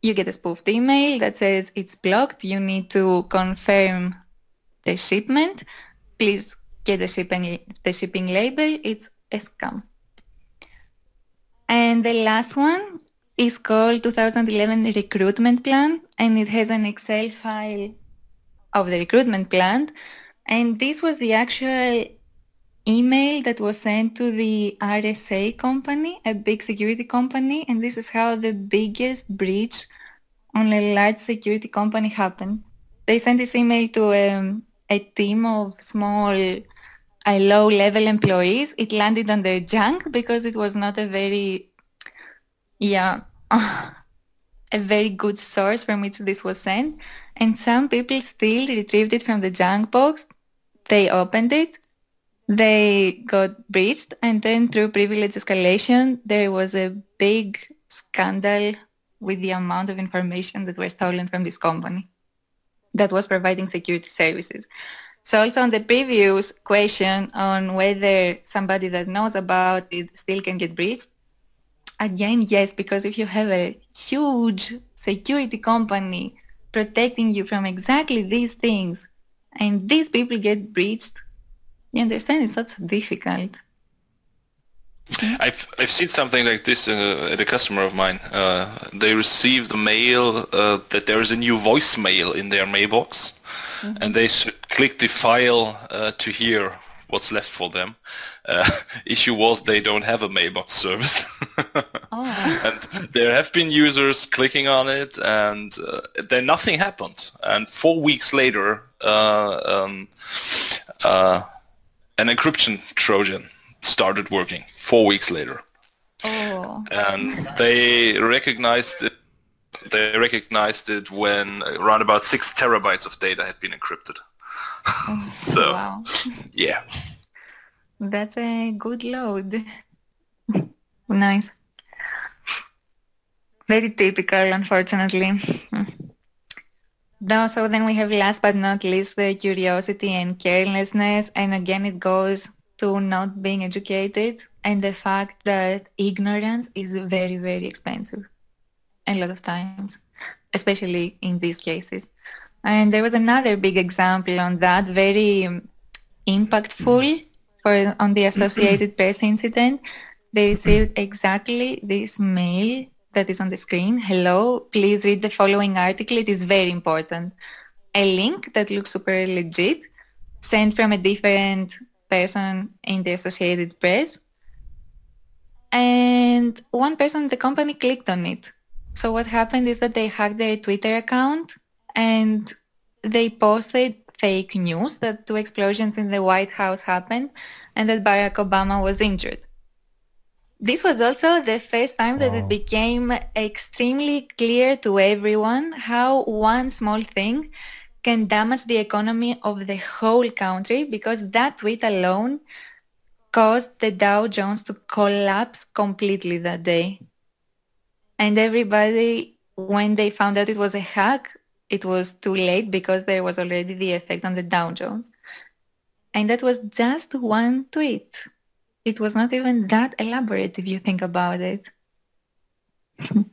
you get a spoofed email that says it's blocked. You need to confirm the shipment. Please get the shipping, the shipping label. It's a scam. And the last one is called 2011 recruitment plan and it has an Excel file of the recruitment plan. And this was the actual email that was sent to the RSA company, a big security company, and this is how the biggest breach on a large security company happened. They sent this email to um, a team of small, uh, low-level employees. It landed on their junk because it was not a very, yeah, [LAUGHS] a very good source from which this was sent. And some people still retrieved it from the junk box. They opened it they got breached and then through privilege escalation there was a big scandal with the amount of information that were stolen from this company that was providing security services. So also on the previous question on whether somebody that knows about it still can get breached, again, yes, because if you have a huge security company protecting you from exactly these things and these people get breached, you understand it's not so difficult. I've I've seen something like this uh, at a customer of mine. Uh, they received a mail uh, that there is a new voicemail in their mailbox, mm-hmm. and they should click the file uh, to hear what's left for them. Uh, [LAUGHS] issue was they don't have a mailbox service, [LAUGHS] oh. and there have been users clicking on it, and uh, then nothing happened. And four weeks later, um, an encryption trojan started working four weeks later. Oh. And they recognized it. They recognized it when around about six terabytes of data had been encrypted. Oh, [LAUGHS] so, wow. yeah. That's a good load. [LAUGHS] nice. Very typical, unfortunately. Hmm. No, so then we have last but not least the curiosity and carelessness. And again, it goes to not being educated and the fact that ignorance is very, very expensive a lot of times, especially in these cases. And there was another big example on that, very impactful for on the Associated [CLEARS THROAT] Press incident. They received exactly this mail that is on the screen. Hello, please read the following article. It is very important. A link that looks super legit, sent from a different person in the Associated Press. And one person in the company clicked on it. So what happened is that they hacked their Twitter account and they posted fake news that two explosions in the White House happened and that Barack Obama was injured. This was also the first time wow. that it became extremely clear to everyone how one small thing can damage the economy of the whole country because that tweet alone caused the Dow Jones to collapse completely that day. And everybody, when they found out it was a hack, it was too late because there was already the effect on the Dow Jones. And that was just one tweet. It was not even that elaborate if you think about it. [LAUGHS]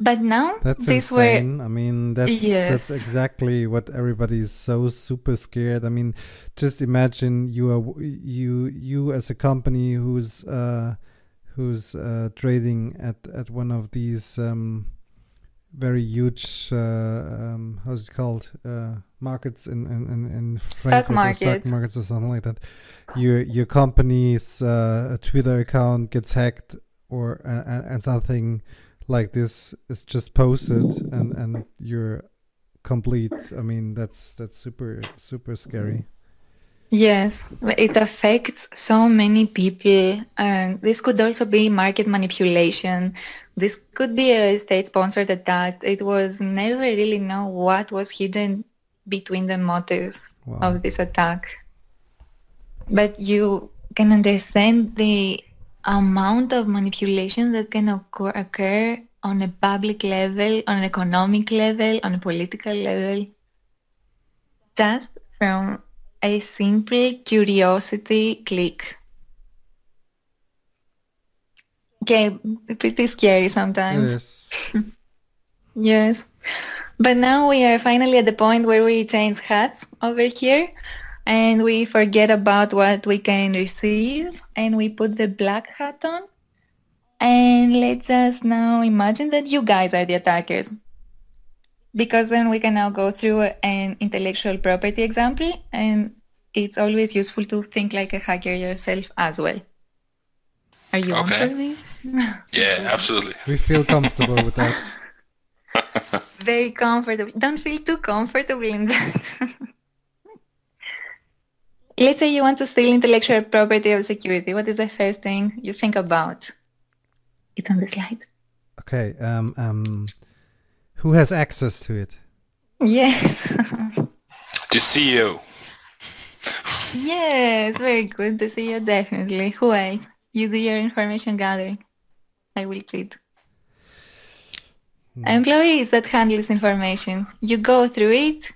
but now that's insane. Were... I mean, that's yes. that's exactly what everybody is so super scared. I mean, just imagine you are you you as a company who's uh, who's uh, trading at at one of these um, very huge uh, um, how's it called uh, markets in in in, in Frankfurt stock, market. stock markets or something like that. Your your company's uh, Twitter account gets hacked or and something like this is just posted and and you're complete i mean that's that's super super scary yes it affects so many people and this could also be market manipulation. This could be a state sponsored attack it was never really know what was hidden between the motives wow. of this attack. But you can understand the amount of manipulation that can occur, occur on a public level, on an economic level, on a political level, just from a simple curiosity click. Okay, pretty scary sometimes. Yes. [LAUGHS] yes. But now we are finally at the point where we change hats over here and we forget about what we can receive and we put the black hat on and let's just now imagine that you guys are the attackers because then we can now go through an intellectual property example and it's always useful to think like a hacker yourself as well are you okay. [LAUGHS] yeah absolutely we feel comfortable with that [LAUGHS] very comfortable don't feel too comfortable in that [LAUGHS] Let's say you want to steal intellectual property of security. What is the first thing you think about? It's on the slide. Okay. Um, um, who has access to it? Yes. the CEO. Yes, very good. to see you definitely. Who else? You do your information gathering. I will cheat. Hmm. Employees that handles information. You go through it,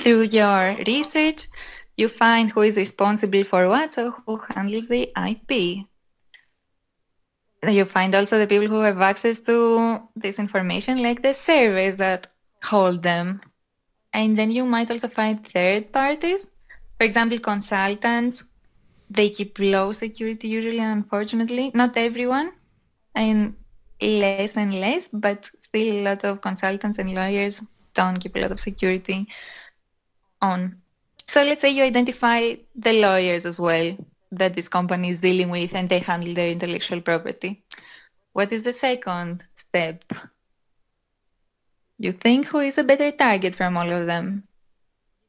through your research, you find who is responsible for what, so who handles the IP. You find also the people who have access to this information, like the servers that hold them. And then you might also find third parties. For example, consultants. They keep low security usually, unfortunately. Not everyone, and less and less, but still a lot of consultants and lawyers don't keep a lot of security on. So let's say you identify the lawyers as well that this company is dealing with and they handle their intellectual property. What is the second step? You think who is a better target from all of them.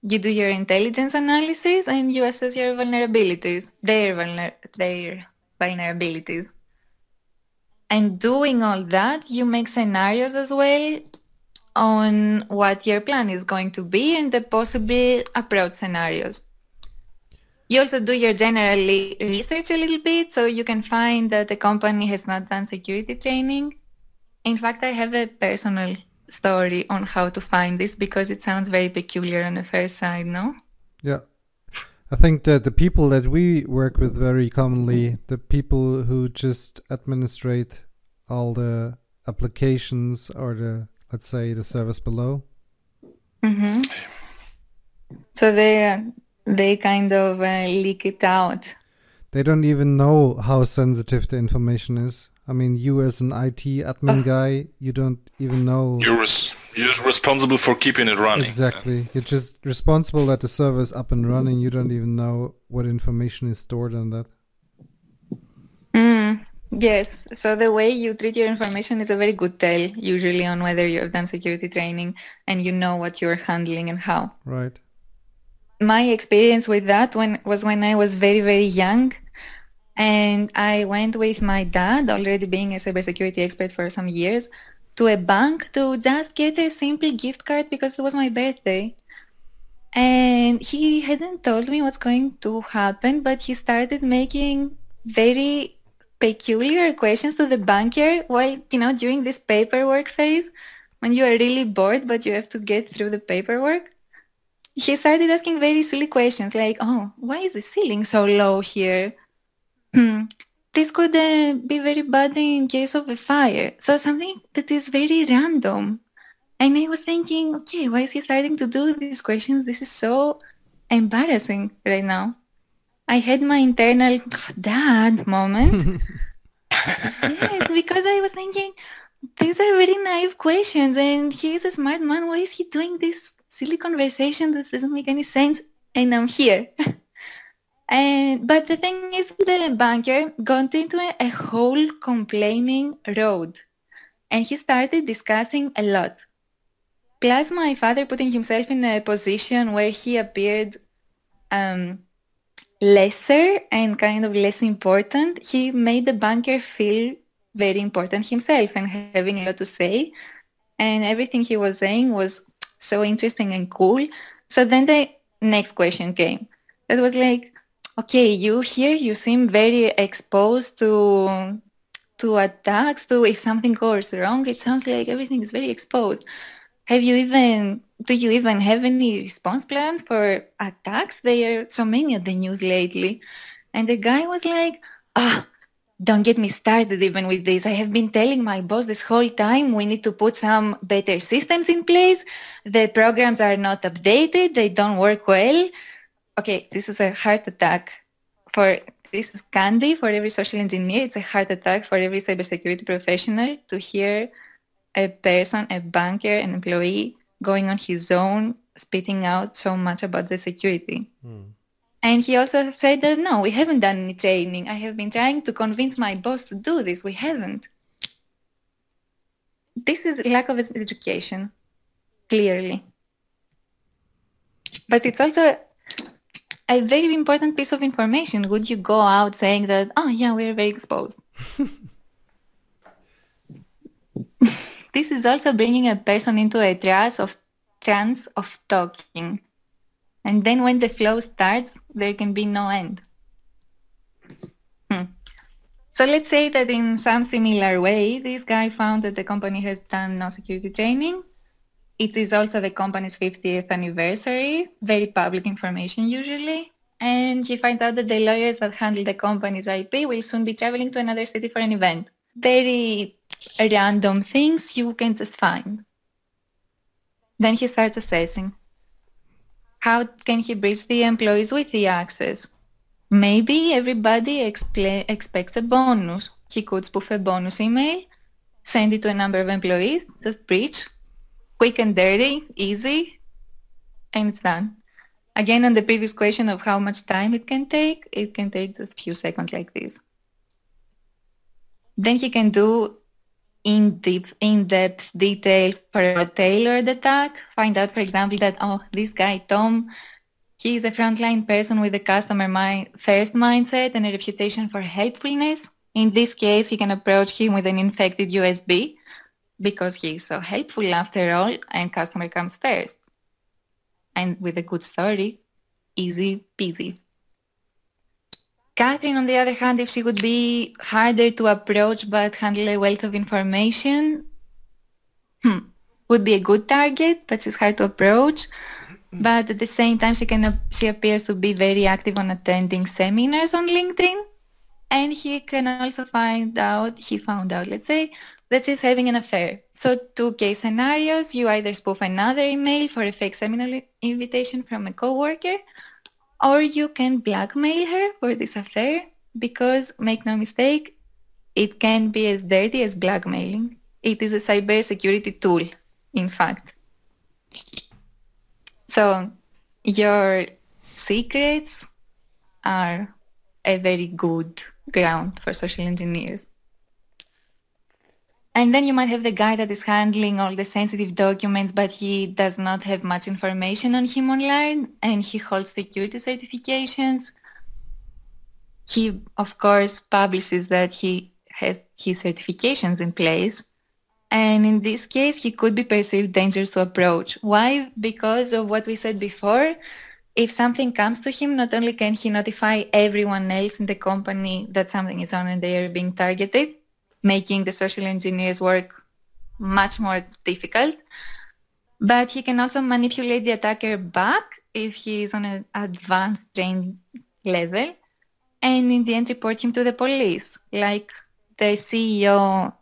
You do your intelligence analysis and you assess your vulnerabilities, their, vulner- their vulnerabilities. And doing all that, you make scenarios as well on what your plan is going to be and the possible approach scenarios. You also do your general research a little bit so you can find that the company has not done security training. In fact, I have a personal story on how to find this because it sounds very peculiar on the first sight, no? Yeah. I think that the people that we work with very commonly, the people who just administrate all the applications or the let's say the service below. Mm-hmm. So they they kind of uh, leak it out. They don't even know how sensitive the information is. I mean, you as an IT admin guy, you don't even know. You're res- you're responsible for keeping it running. Exactly. You're just responsible that the server is up and running. You don't even know what information is stored on that. Mm. Yes. So the way you treat your information is a very good tell, usually on whether you have done security training and you know what you're handling and how. Right. My experience with that when was when I was very very young, and I went with my dad, already being a cybersecurity expert for some years. to a bank to just get a simple gift card because it was my birthday. And he hadn't told me what's going to happen, but he started making very peculiar questions to the banker while, you know, during this paperwork phase when you are really bored but you have to get through the paperwork. He started asking very silly questions like, oh, why is the ceiling so low here? This could uh, be very bad in case of a fire. So something that is very random. And I was thinking, okay, why is he starting to do these questions? This is so embarrassing right now. I had my internal [SIGHS] dad moment. [LAUGHS] yes, because I was thinking, these are very naive questions and he's a smart man. Why is he doing this silly conversation This doesn't make any sense? And I'm here. [LAUGHS] and but the thing is the banker got into a, a whole complaining road and he started discussing a lot. Plus my father putting himself in a position where he appeared um, lesser and kind of less important, he made the banker feel very important himself and having a lot to say. And everything he was saying was so interesting and cool. So then the next question came. That was like, okay, you here, you seem very exposed to to attacks, to if something goes wrong, it sounds like everything is very exposed. Have you even do you even have any response plans for attacks? There are so many at the news lately. And the guy was like, ah, don't get me started even with this. I have been telling my boss this whole time we need to put some better systems in place. The programs are not updated. They don't work well. Okay, this is a heart attack for this is candy for every social engineer. It's a heart attack for every cybersecurity professional to hear a person, a banker, an employee going on his own, spitting out so much about the security. Mm. And he also said that no, we haven't done any training. I have been trying to convince my boss to do this. We haven't. This is lack of education, clearly. But it's also a very important piece of information. Would you go out saying that, oh yeah, we're very exposed? [LAUGHS] this is also bringing a person into a trance of trance of talking and then when the flow starts, there can be no end. Hmm. So let's say that in some similar way, this guy found that the company has done no security training. It is also the company's 50th anniversary, very public information usually. And he finds out that the lawyers that handle the company's IP will soon be traveling to another city for an event. Very random things you can just find. Then he starts assessing. How can he bridge the employees with the access? Maybe everybody expects a bonus. He could spoof a bonus email, send it to a number of employees, just breach, quick and dirty, easy, and it's done. Again, on the previous question of how much time it can take, it can take just a few seconds like this. Then he can do in deep, in-depth detail for a tailored attack. Find out, for example, that, oh, this guy, Tom, he's a frontline person with a customer mind, first mindset and a reputation for helpfulness. In this case, he can approach him with an infected USB because he's so helpful after all and customer comes first. And with a good story, easy peasy. Catherine, on the other hand, if she would be harder to approach but handle a wealth of information, hmm, would be a good target, but she's hard to approach. But at the same time, she can she appears to be very active on attending seminars on LinkedIn, and he can also find out he found out, let's say, that she's having an affair. So two case scenarios: you either spoof another email for a fake seminar invitation from a coworker, or you can blackmail her for this affair because, make no mistake, it can be as dirty as blackmailing. It is a cybersecurity tool, in fact. So your secrets are a very good ground for social engineers. And then you might have the guy that is handling all the sensitive documents, but he does not have much information on him online, and he holds security certifications. He, of course, publishes that he has his certifications in place, And in this case, he could be perceived dangerous to approach. Why? Because of what we said before. If something comes to him, not only can he notify everyone else in the company that something is on and they are being targeted, making the social engineers work much more difficult, but he can also manipulate the attacker back if he is on an advanced trained level. And in the end report him to the police, like the CEO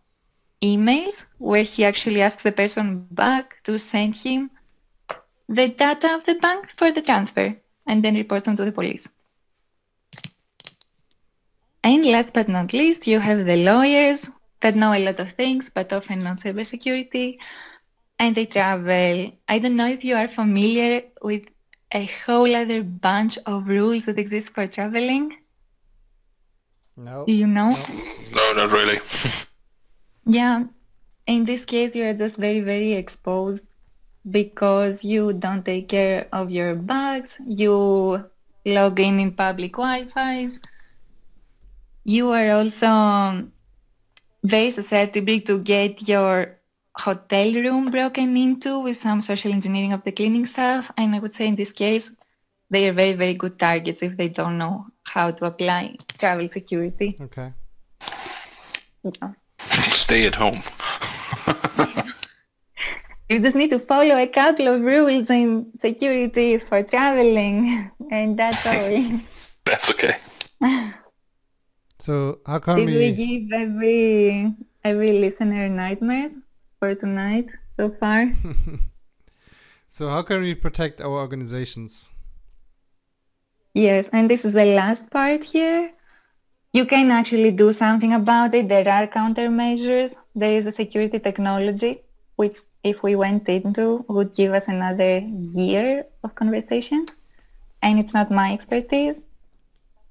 emails where he actually asks the person back to send him the data of the bank for the transfer and then reports them to the police. And last but not least, you have the lawyers that know a lot of things, but often not cybersecurity, and they travel. I don't know if you are familiar with a whole other bunch of rules that exist for traveling. No. Do you know? No, not really. [LAUGHS] Yeah, in this case, you are just very, very exposed because you don't take care of your bags, you log in in public Wi-Fi's. You are also um, very susceptible to get your hotel room broken into with some social engineering of the cleaning staff. And I would say in this case, they are very, very good targets if they don't know how to apply travel security. Okay. Yeah. Stay at home. [LAUGHS] you just need to follow a couple of rules in security for traveling, and that's all. [LAUGHS] That's okay. [LAUGHS] So how come Did we we? give every every listener nightmares for tonight so far? [LAUGHS] So how can we protect our organizations? Yes, and this is the last part here. You can actually do something about it. There are countermeasures. There is a security technology, which if we went into would give us another year of conversation. And it's not my expertise,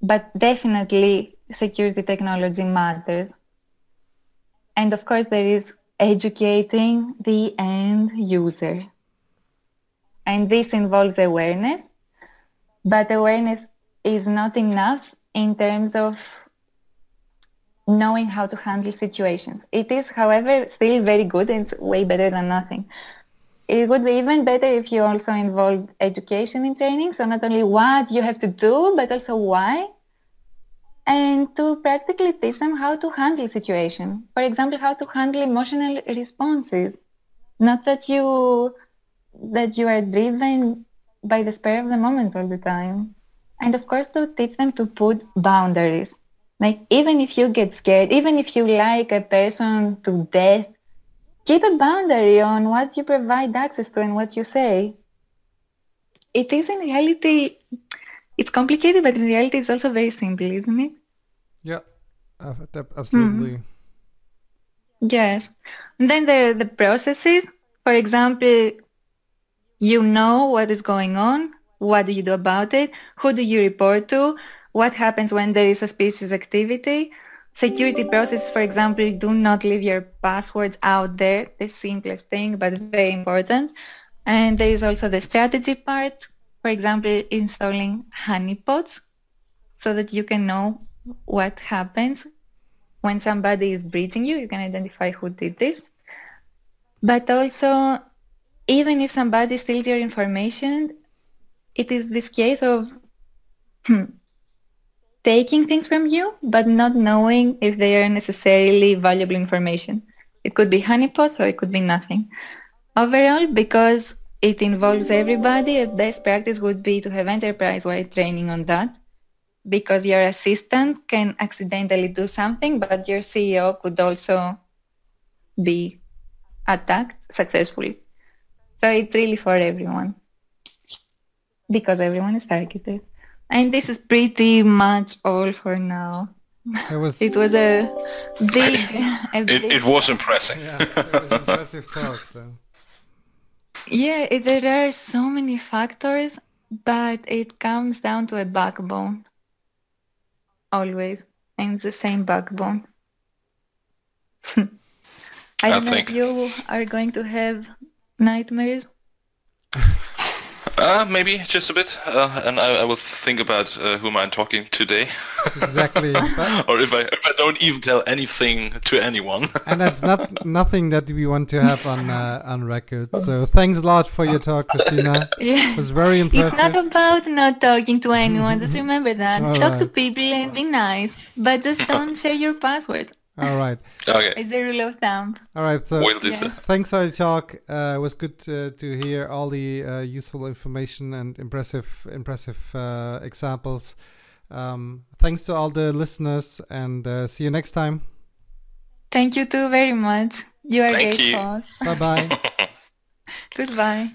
but definitely security technology matters. And of course, there is educating the end user. And this involves awareness, but awareness is not enough in terms of knowing how to handle situations. It is, however, still very good. It's way better than nothing. It would be even better if you also involved education in training. So not only what you have to do, but also why. And to practically teach them how to handle situation. For example, how to handle emotional responses. Not that you that you are driven by the spur of the moment all the time. And of course to teach them to put boundaries. Like even if you get scared, even if you like a person to death, keep a boundary on what you provide access to and what you say. It is in reality, it's complicated, but in reality it's also very simple, isn't it? Yeah, that- mm-hmm. absolutely. Yes. And then the, the processes, for example, you know what is going on. What do you do about it? Who do you report to? What happens when there is suspicious activity? Security processes, for example, do not leave your passwords out there. The simplest thing, but very important. And there is also the strategy part. For example, installing honeypots so that you can know what happens when somebody is breaching you. You can identify who did this. But also, even if somebody steals your information, it is this case of [CLEARS THROAT] taking things from you, but not knowing if they are necessarily valuable information. It could be honeypots or it could be nothing. Overall, because it involves everybody, a best practice would be to have enterprise-wide training on that because your assistant can accidentally do something, but your CEO could also be attacked successfully. So it's really for everyone because everyone is targeted. And this is pretty much all for now. It was. [LAUGHS] It was a big, [LAUGHS] a It, it was impressive. yeah, it was [LAUGHS] impressive talk though. Yeah, it, there are so many factors, but it comes down to a backbone. Always. And the same backbone. [LAUGHS] I I don't know if you are going to have nightmares. [LAUGHS] Uh, maybe just a bit, uh, and I, I, will think about uh, whom I'm talking today. [LAUGHS] exactly. or if I, if I don't even tell anything to anyone. [LAUGHS] and that's not nothing that we want to have on uh, on record. So thanks a lot for your talk, Christina. [LAUGHS] yeah. It was very impressive. It's not about not talking to anyone. just remember that. All Talk right. to people and be nice, but just don't share your password. All right. Okay. It's a rule of thumb. All right. So will do so. Thanks for the talk. Uh, it was good to, to hear all the uh, useful information and impressive impressive uh, examples. Um, thanks to all the listeners, and uh, see you next time. Thank you too very much. You are Thank great you. Bye bye. [LAUGHS] [LAUGHS] Goodbye.